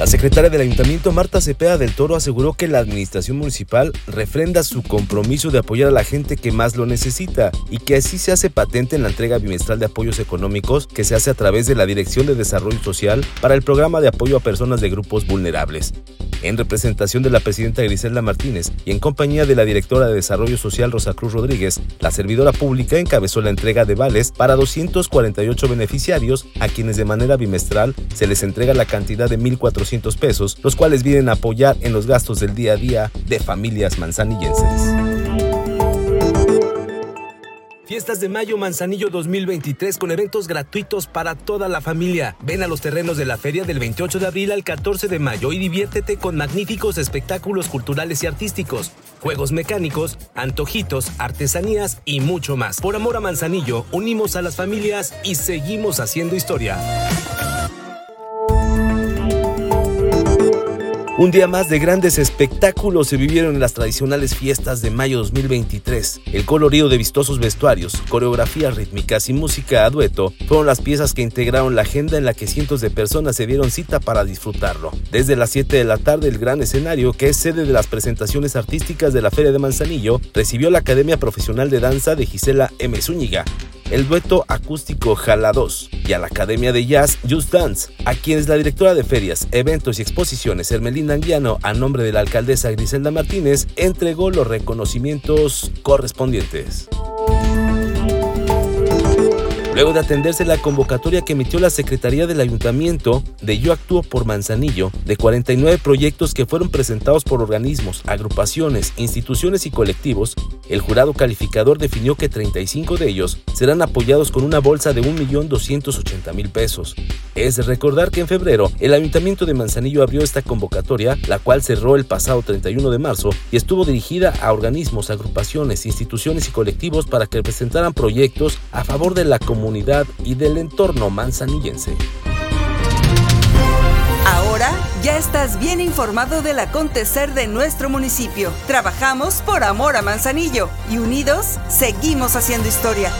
La secretaria del Ayuntamiento, Marta Cepeda del Toro, aseguró que la administración municipal refrenda su compromiso de apoyar a la gente que más lo necesita y que así se hace patente en la entrega bimestral de apoyos económicos que se hace a través de la Dirección de Desarrollo Social para el programa de apoyo a personas de grupos vulnerables. En representación de la presidenta Griselda Martínez y en compañía de la directora de Desarrollo Social Rosa Cruz Rodríguez, la servidora pública encabezó la entrega de vales para 248 beneficiarios a quienes de manera bimestral se les entrega la cantidad de 1.400 los cuales vienen a apoyar en los gastos del día a día de familias manzanillenses. Fiestas de Mayo Manzanillo 2023 con eventos gratuitos para toda la familia. Ven a los terrenos de la feria del 28 de abril al 14 de mayo y diviértete con magníficos espectáculos culturales y artísticos, juegos mecánicos, antojitos, artesanías y mucho más. Por amor a Manzanillo, unimos a las familias y seguimos haciendo historia. Un día más de grandes espectáculos se vivieron en las tradicionales fiestas de mayo 2023. El colorido de vistosos vestuarios, coreografías rítmicas y música a dueto fueron las piezas que integraron la agenda en la que cientos de personas se dieron cita para disfrutarlo. Desde las 7 de la tarde, el gran escenario, que es sede de las presentaciones artísticas de la Feria de Manzanillo, recibió la Academia Profesional de Danza de Gisela M. Zúñiga, el dueto acústico Jala 2 y a la Academia de Jazz Just Dance, a quienes la directora de ferias, eventos y exposiciones Hermelinda Anguiano, a nombre de la alcaldesa Griselda Martínez, entregó los reconocimientos correspondientes. Luego de atenderse la convocatoria que emitió la Secretaría del Ayuntamiento de Yo Actúo por Manzanillo, de 49 proyectos que fueron presentados por organismos, agrupaciones, instituciones y colectivos, el jurado calificador definió que 35 de ellos serán apoyados con una bolsa de 1.280.000 pesos. Es recordar que en febrero el Ayuntamiento de Manzanillo abrió esta convocatoria, la cual cerró el pasado 31 de marzo y estuvo dirigida a organismos, agrupaciones, instituciones y colectivos para que presentaran proyectos a favor de la y del entorno manzanillense. Ahora ya estás bien informado del acontecer de nuestro municipio. Trabajamos por amor a Manzanillo y unidos seguimos haciendo historia.